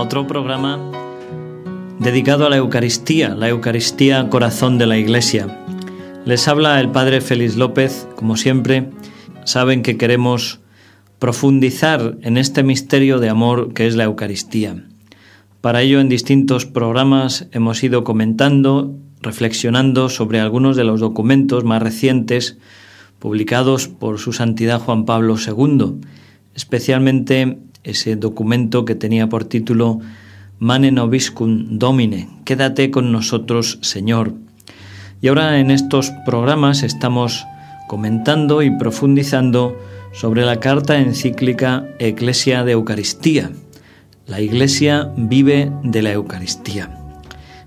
otro programa dedicado a la Eucaristía, la Eucaristía corazón de la Iglesia. Les habla el Padre Félix López, como siempre, saben que queremos profundizar en este misterio de amor que es la Eucaristía. Para ello en distintos programas hemos ido comentando, reflexionando sobre algunos de los documentos más recientes publicados por su Santidad Juan Pablo II, especialmente ese documento que tenía por título Mane Nobiscum Domine, Quédate con nosotros, Señor. Y ahora en estos programas estamos comentando y profundizando sobre la carta encíclica Eclesia de Eucaristía. La Iglesia vive de la Eucaristía.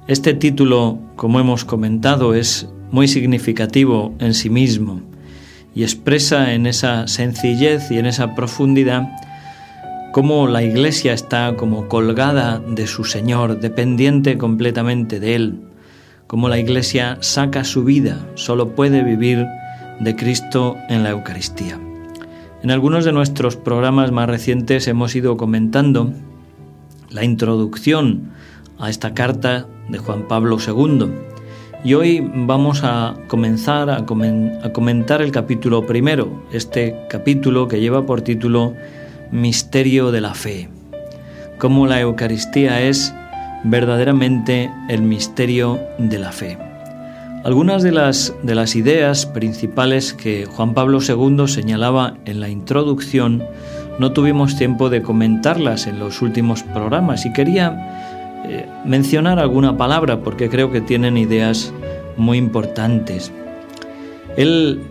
Este título, como hemos comentado, es muy significativo en sí mismo y expresa en esa sencillez y en esa profundidad cómo la Iglesia está como colgada de su Señor, dependiente completamente de Él, cómo la Iglesia saca su vida, solo puede vivir de Cristo en la Eucaristía. En algunos de nuestros programas más recientes hemos ido comentando la introducción a esta carta de Juan Pablo II y hoy vamos a comenzar a, comentar el capítulo primero, este capítulo que lleva por título Misterio de la Fe, cómo la Eucaristía es verdaderamente el misterio de la fe. Algunas de las, de las ideas principales que Juan Pablo II señalaba en la introducción no tuvimos tiempo de comentarlas en los últimos programas y quería eh, mencionar alguna palabra porque creo que tienen ideas muy importantes. El,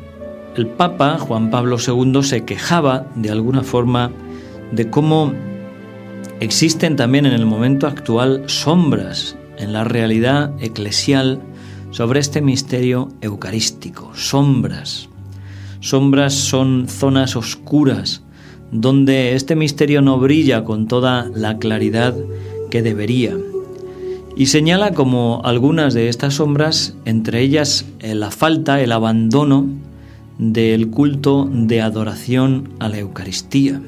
el Papa Juan Pablo II se quejaba de alguna forma de cómo existen también en el momento actual sombras en la realidad eclesial sobre este misterio eucarístico, sombras. Sombras son zonas oscuras donde este misterio no brilla con toda la claridad que debería. Y señala como algunas de estas sombras, entre ellas eh, la falta, el abandono del culto de adoración a la Eucaristía.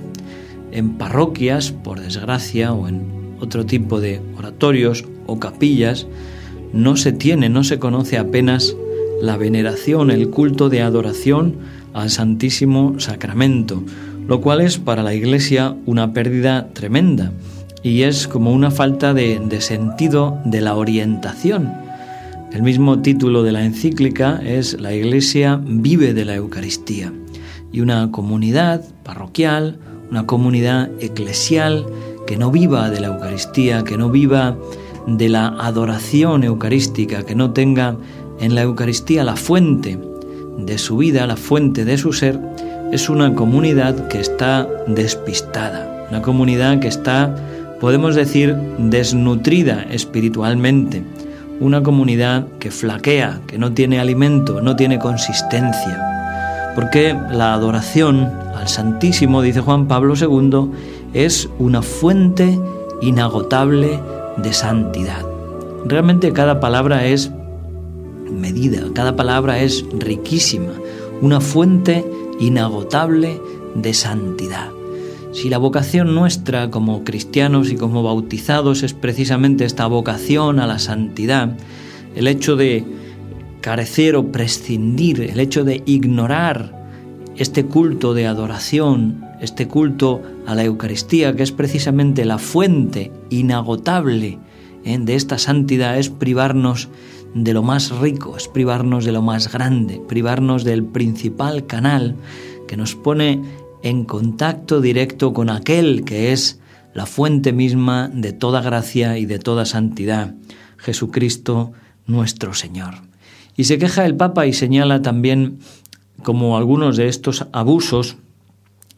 En parroquias, por desgracia, o en otro tipo de oratorios o capillas, no se tiene, no se conoce apenas la veneración, el culto de adoración al Santísimo Sacramento, lo cual es para la Iglesia una pérdida tremenda y es como una falta de, sentido de la orientación. El mismo título de la encíclica es La Iglesia vive de la Eucaristía y una comunidad parroquial, una comunidad eclesial que no viva de la Eucaristía, que no viva de la adoración eucarística, que no tenga en la Eucaristía la fuente de su vida, la fuente de su ser, es una comunidad que está despistada, una comunidad que está podemos decir, desnutrida espiritualmente, una comunidad que flaquea, que no tiene alimento, no tiene consistencia. Porque la adoración al Santísimo, dice Juan Pablo II, es una fuente inagotable de santidad. Realmente cada palabra es medida, cada palabra es riquísima, una fuente inagotable de santidad. Si la vocación nuestra como cristianos y como bautizados es precisamente esta vocación a la santidad, el hecho de carecer o prescindir, el hecho de ignorar este culto de adoración, este culto a la Eucaristía, que es precisamente la fuente inagotable ¿eh? de esta santidad, es privarnos de lo más rico, es privarnos de lo más grande, privarnos del principal canal que nos pone en contacto directo con aquel que es la fuente misma de toda gracia y de toda santidad, Jesucristo nuestro Señor. Y se queja el Papa y señala también como algunos de estos abusos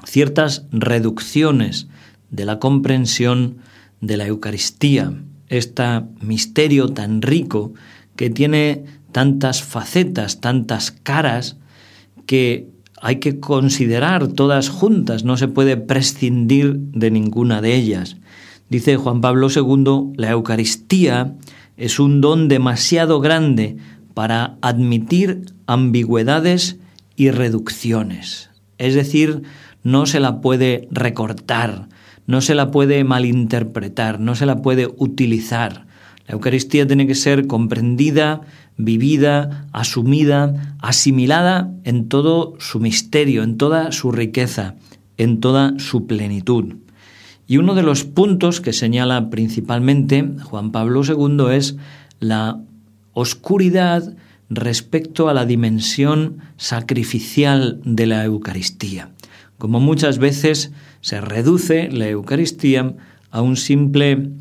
ciertas reducciones de la comprensión de la Eucaristía, este misterio tan rico que tiene tantas facetas, tantas caras, que hay que considerar todas juntas, no se puede prescindir de ninguna de ellas. Dice Juan Pablo II, la Eucaristía es un don demasiado grande para admitir ambigüedades y reducciones. Es decir, no se la puede recortar, no se la puede malinterpretar, no se la puede utilizar. La Eucaristía tiene que ser comprendida, vivida, asumida, asimilada en todo su misterio, en toda su riqueza, en toda su plenitud. Y uno de los puntos que señala principalmente Juan Pablo II es la oscuridad respecto a la dimensión sacrificial de la Eucaristía. Como muchas veces se reduce la Eucaristía a un simple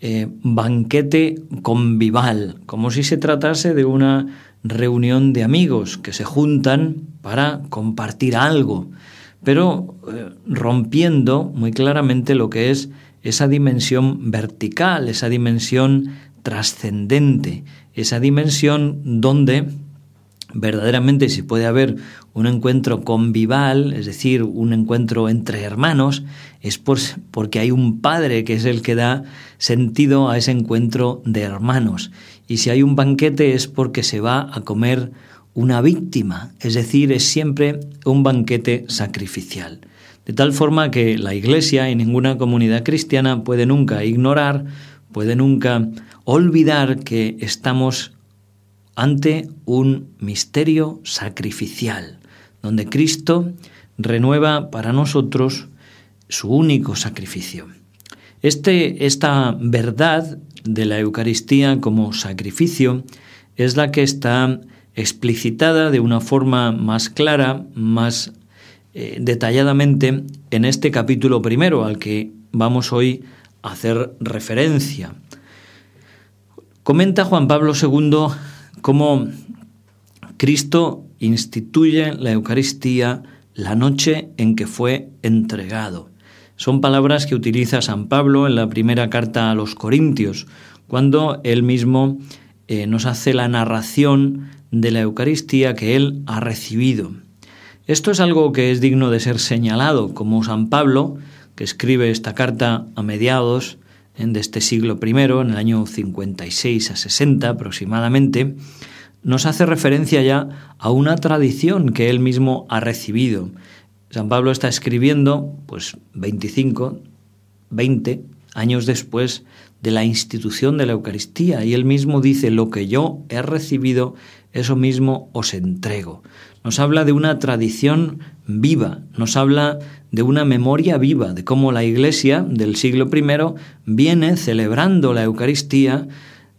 eh, banquete convival, como si se tratase de una reunión de amigos que se juntan para compartir algo, pero eh, rompiendo muy claramente lo que es esa dimensión vertical, esa dimensión trascendente, esa dimensión donde verdaderamente si puede haber un encuentro convival, es decir, un encuentro entre hermanos, es porque hay un padre que es el que da sentido a ese encuentro de hermanos. Y si hay un banquete es porque se va a comer una víctima, es decir, es siempre un banquete sacrificial. De tal forma que la Iglesia y ninguna comunidad cristiana puede nunca ignorar, puede nunca olvidar que estamos ante un misterio sacrificial, donde Cristo renueva para nosotros su único sacrificio. Este, esta verdad de la Eucaristía como sacrificio es la que está explicitada de una forma más clara, más eh, detalladamente en este capítulo primero al que vamos hoy hacer referencia. Comenta Juan Pablo II cómo Cristo instituye la Eucaristía la noche en que fue entregado. Son palabras que utiliza San Pablo en la primera carta a los Corintios, cuando él mismo eh, nos hace la narración de la Eucaristía que él ha recibido. Esto es algo que es digno de ser señalado, como San Pablo, que escribe esta carta a mediados de este siglo I, en el año 56 a 60 aproximadamente, nos hace referencia ya a una tradición que él mismo ha recibido. San Pablo está escribiendo, pues 25, 20 años después de la institución de la Eucaristía, y él mismo dice, lo que yo he recibido, eso mismo os entrego. Nos habla de una tradición viva, nos habla de una memoria viva, de cómo la Iglesia del siglo I viene celebrando la Eucaristía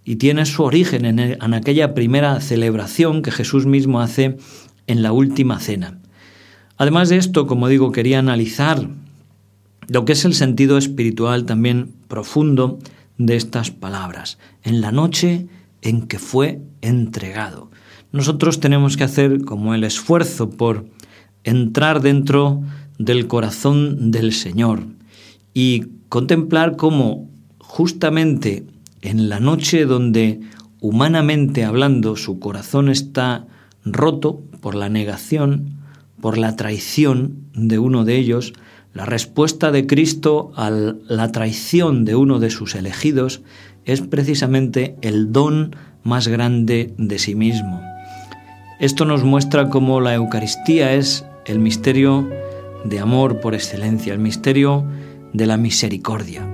y tiene su origen en, en aquella primera celebración que Jesús mismo hace en la última cena. Además de esto, como digo, quería analizar lo que es el sentido espiritual también profundo de estas palabras. En la noche en que fue entregado. Nosotros tenemos que hacer como el esfuerzo por entrar dentro del corazón del Señor y contemplar cómo justamente en la noche donde humanamente hablando su corazón está roto por la negación, por la traición de uno de ellos, la respuesta de Cristo a la traición de uno de sus elegidos es precisamente el don más grande de sí mismo. Esto nos muestra cómo la Eucaristía es el misterio de amor por excelencia, el misterio de la misericordia.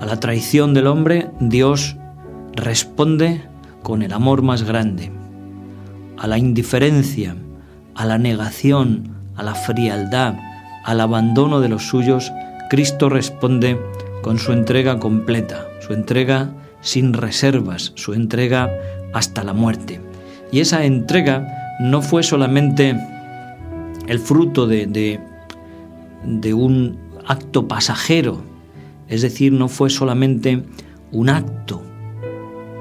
A la traición del hombre, Dios responde con el amor más grande. A la indiferencia, a la negación, a la frialdad, al abandono de los suyos, Cristo responde con su entrega completa, su entrega sin reservas, su entrega hasta la muerte. Y esa entrega no fue solamente el fruto de, un acto pasajero, es decir, no fue solamente un acto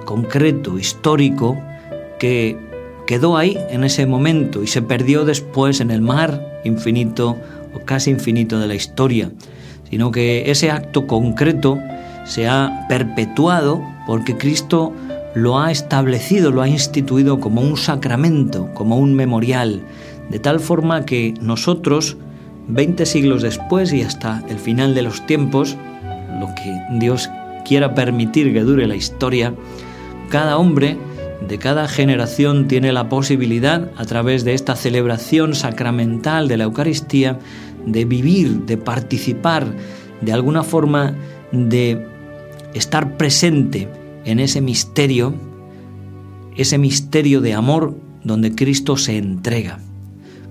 concreto, histórico, que quedó ahí en ese momento y se perdió después en el mar infinito o casi infinito de la historia, sino que ese acto concreto se ha perpetuado porque Cristo lo ha establecido, lo ha instituido como un sacramento, como un memorial, de tal forma que nosotros, 20 siglos después y hasta el final de los tiempos, lo que Dios quiera permitir que dure la historia, cada hombre de cada generación tiene la posibilidad, a través de esta celebración sacramental de la Eucaristía, de vivir, de participar de alguna forma de estar presente en ese misterio, ese misterio de amor donde Cristo se entrega.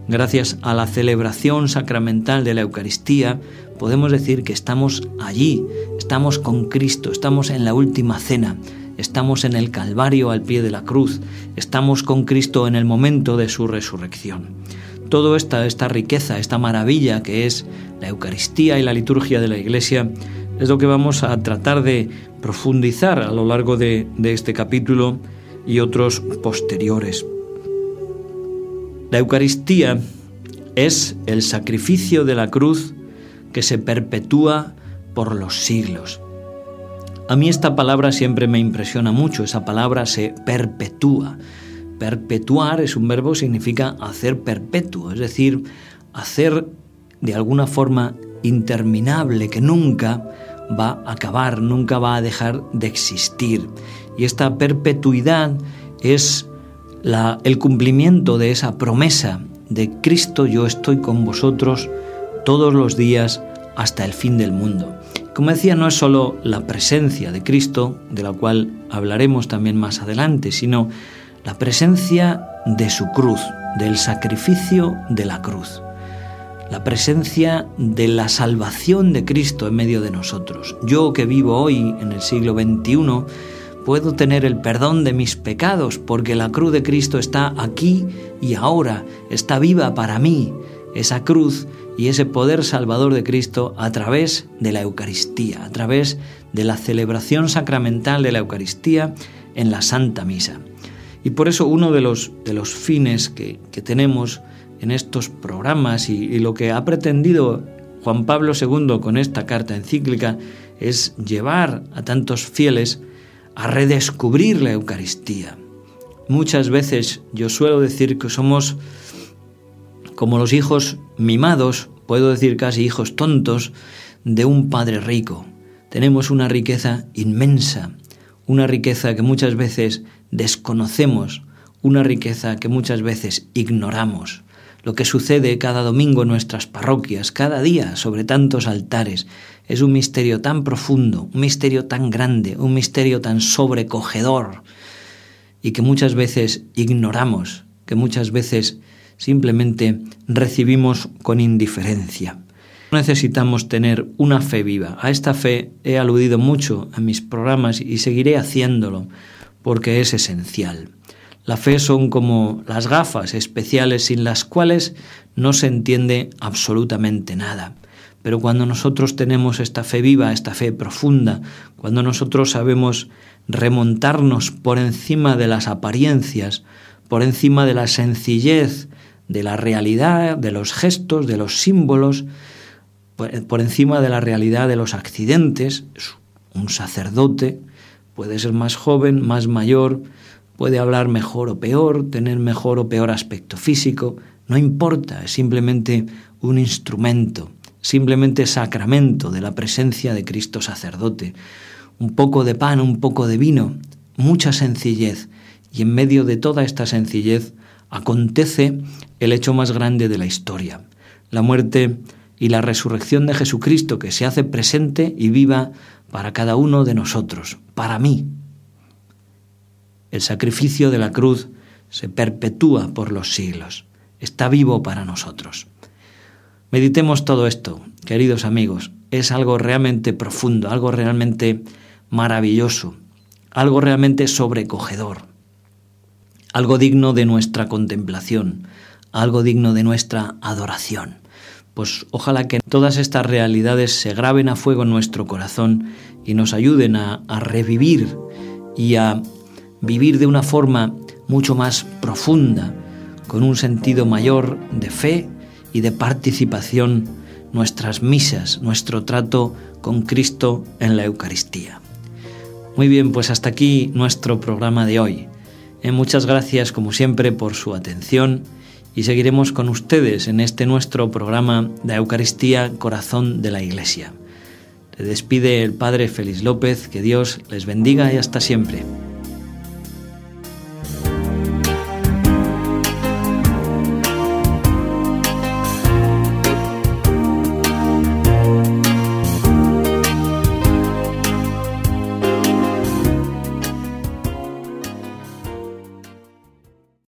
Gracias a la celebración sacramental de la Eucaristía, podemos decir que estamos allí, estamos con Cristo, estamos en la última cena, estamos en el Calvario al pie de la cruz, estamos con Cristo en el momento de su resurrección. Toda esta, esta riqueza, esta maravilla que es la Eucaristía y la liturgia de la Iglesia, es lo que vamos a tratar de profundizar a lo largo de, de este capítulo y otros posteriores. La Eucaristía es el sacrificio de la cruz que se perpetúa por los siglos. A mí esta palabra siempre me impresiona mucho, esa palabra se perpetúa. Perpetuar es un verbo, significa hacer perpetuo, es decir, hacer de alguna forma interminable que nunca va a acabar, nunca va a dejar de existir. Y esta perpetuidad es el cumplimiento de esa promesa de Cristo, yo estoy con vosotros todos los días hasta el fin del mundo. Como decía, no es solo la presencia de Cristo, de la cual hablaremos también más adelante, sino la presencia de su cruz, del sacrificio de la cruz, la presencia de la salvación de Cristo en medio de nosotros. Yo que vivo hoy en el siglo XXI, puedo tener el perdón de mis pecados porque la cruz de Cristo está aquí y ahora, está viva para mí. Esa cruz y ese poder salvador de Cristo a través de la Eucaristía, a través de la celebración sacramental de la Eucaristía en la Santa Misa. Y por eso uno de los, de los fines que, tenemos en estos programas y, y lo que ha pretendido Juan Pablo II con esta carta encíclica es llevar a tantos fieles a redescubrir la Eucaristía. Muchas veces yo suelo decir que somos como los hijos mimados, puedo decir casi hijos tontos, de un padre rico. Tenemos una riqueza inmensa, una riqueza que muchas veces desconocemos, una riqueza que muchas veces ignoramos. Lo que sucede cada domingo en nuestras parroquias, cada día sobre tantos altares, es un misterio tan profundo, un misterio tan grande, un misterio tan sobrecogedor y que muchas veces ignoramos, que muchas veces simplemente recibimos con indiferencia. Necesitamos tener una fe viva. A esta fe he aludido mucho en mis programas y seguiré haciéndolo porque es esencial. La fe son como las gafas especiales sin las cuales no se entiende absolutamente nada. Pero cuando nosotros tenemos esta fe viva, esta fe profunda, cuando nosotros sabemos remontarnos por encima de las apariencias, por encima de la sencillez de la realidad, de los gestos, de los símbolos, por encima de la realidad de los accidentes. Un sacerdote puede ser más joven, más mayor, puede hablar mejor o peor, tener mejor o peor aspecto físico, no importa, es simplemente un instrumento, simplemente sacramento de la presencia de Cristo sacerdote. Un poco de pan, un poco de vino, mucha sencillez, y en medio de toda esta sencillez acontece el hecho más grande de la historia, la muerte y la resurrección de Jesucristo que se hace presente y viva para cada uno de nosotros, para mí. El sacrificio de la cruz se perpetúa por los siglos, está vivo para nosotros. Meditemos todo esto, queridos amigos, es algo realmente profundo, algo realmente maravilloso, algo realmente sobrecogedor algo digno de nuestra contemplación, algo digno de nuestra adoración. Pues ojalá que todas estas realidades se graben a fuego en nuestro corazón y nos ayuden a, revivir y a vivir de una forma mucho más profunda, con un sentido mayor de fe y de participación nuestras misas, nuestro trato con Cristo en la Eucaristía. Muy bien, pues hasta aquí nuestro programa de hoy. Eh, muchas gracias como siempre por su atención y seguiremos con ustedes en este nuestro programa de Eucaristía Corazón de la Iglesia. Se despide el Padre Félix López, que Dios les bendiga y hasta siempre.